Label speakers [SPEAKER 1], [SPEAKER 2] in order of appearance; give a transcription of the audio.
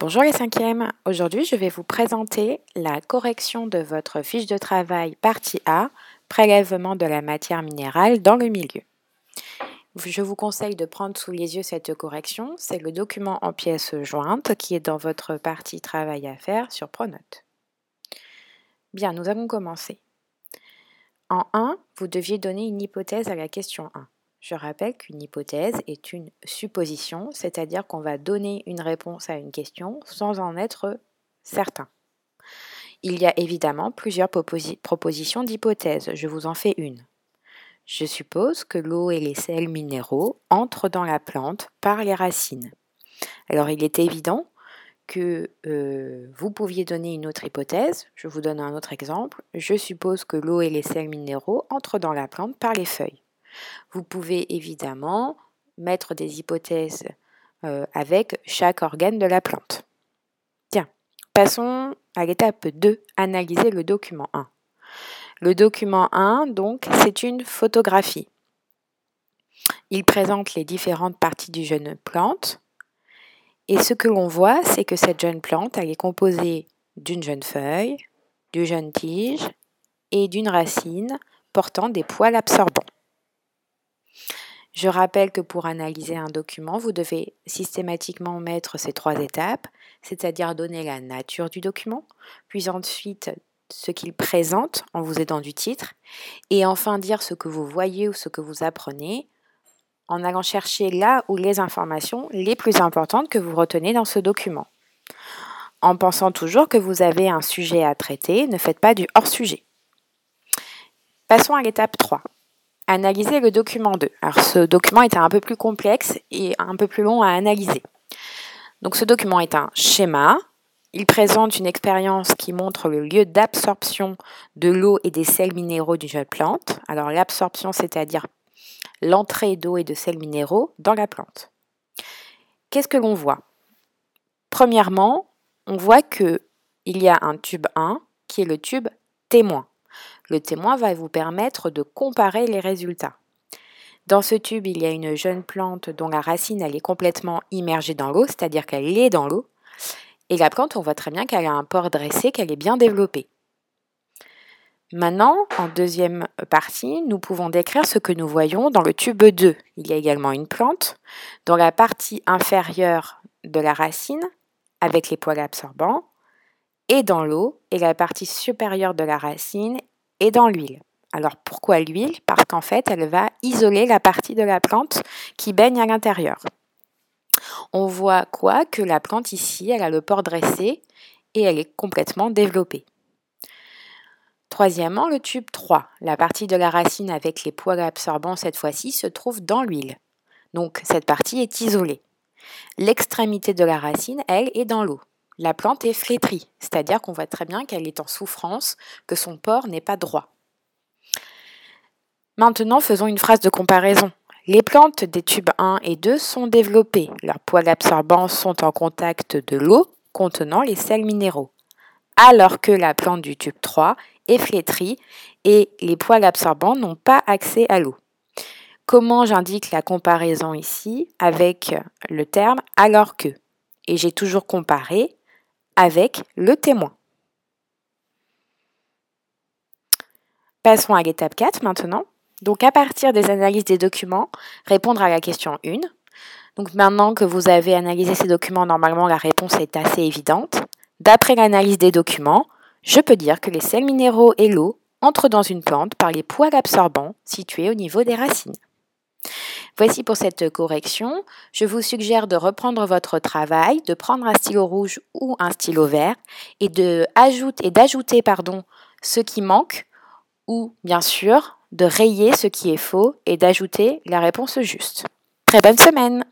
[SPEAKER 1] Bonjour les cinquièmes, aujourd'hui je vais vous présenter la correction de votre fiche de travail partie A, prélèvement de la matière minérale dans le milieu. Je vous conseille de prendre sous les yeux cette correction, c'est le document en pièces jointes qui est dans votre partie travail à faire sur Pronote. Bien, nous allons commencer. En 1, vous deviez donner une hypothèse à la question 1. Je rappelle qu'une hypothèse est une supposition, c'est-à-dire qu'on va donner une réponse à une question sans en être certain. Il y a évidemment plusieurs propositions d'hypothèses. Je vous en fais une. Je suppose que l'eau et les sels minéraux entrent dans la plante par les racines. Alors il est évident que euh, vous pouviez donner une autre hypothèse. Je vous donne un autre exemple. Je suppose que l'eau et les sels minéraux entrent dans la plante par les feuilles. Vous pouvez évidemment mettre des hypothèses euh, avec chaque organe de la plante. Tiens, passons à l'étape 2, analyser le document 1. Le document 1, donc, c'est une photographie. Il présente les différentes parties du jeune plante. Et ce que l'on voit, c'est que cette jeune plante, elle est composée d'une jeune feuille, d'une jeune tige et d'une racine portant des poils absorbants. Je rappelle que pour analyser un document, vous devez systématiquement mettre ces trois étapes, c'est-à-dire donner la nature du document, puis ensuite ce qu'il présente en vous aidant du titre, et enfin dire ce que vous voyez ou ce que vous apprenez en allant chercher là où les informations les plus importantes que vous retenez dans ce document. En pensant toujours que vous avez un sujet à traiter, ne faites pas du hors-sujet. Passons à l'étape 3 analyser le document 2. Alors ce document est un peu plus complexe et un peu plus long à analyser. Donc ce document est un schéma. Il présente une expérience qui montre le lieu d'absorption de l'eau et des sels minéraux d'une jeune plante. Alors l'absorption, c'est-à-dire l'entrée d'eau et de sels minéraux dans la plante. Qu'est-ce que l'on voit? Premièrement, on voit que il y a un tube 1 qui est le tube témoin. Le témoin va vous permettre de comparer les résultats. Dans ce tube, il y a une jeune plante dont la racine est complètement immergée dans l'eau, c'est-à-dire qu'elle est dans l'eau. Et la plante, on voit très bien qu'elle a un port dressé, qu'elle est bien développée. Maintenant, en deuxième partie, nous pouvons décrire ce que nous voyons dans le tube 2. Il y a également une plante dont la partie inférieure de la racine, avec les poils absorbants, est dans l'eau et la partie supérieure de la racine et dans l'huile. Alors pourquoi l'huile? Parce qu'en fait, elle va isoler la partie de la plante qui baigne à l'intérieur. On voit quoi? Que la plante ici, elle a le port dressé et elle est complètement développée. Troisièmement, le tube 3. La partie de la racine avec les poils absorbants cette fois-ci se trouve dans l'huile. Donc cette partie est isolée. L'extrémité de la racine, elle, est dans l'eau la plante est flétrie, c'est-à-dire qu'on voit très bien qu'elle est en souffrance, que son port n'est pas droit. Maintenant, faisons une phrase de comparaison. Les plantes des tubes 1 et 2 sont développées. Leurs poils absorbants sont en contact de l'eau contenant les sels minéraux. Alors que la plante du tube 3 est flétrie et les poils absorbants n'ont pas accès à l'eau. Comment j'indique la comparaison ici avec le terme alors que? Et j'ai toujours comparé avec le témoin. Passons à l'étape 4 maintenant. Donc à partir des analyses des documents, répondre à la question 1. Donc maintenant que vous avez analysé ces documents, normalement la réponse est assez évidente. D'après l'analyse des documents, je peux dire que les sels minéraux et l'eau entrent dans une plante par les poils absorbants situés au niveau des racines. Voici pour cette correction. Je vous suggère de reprendre votre travail, de prendre un stylo rouge ou un stylo vert et d'ajouter pardon ce qui manque ou bien sûr de rayer ce qui est faux et d'ajouter la réponse juste. Très bonne semaine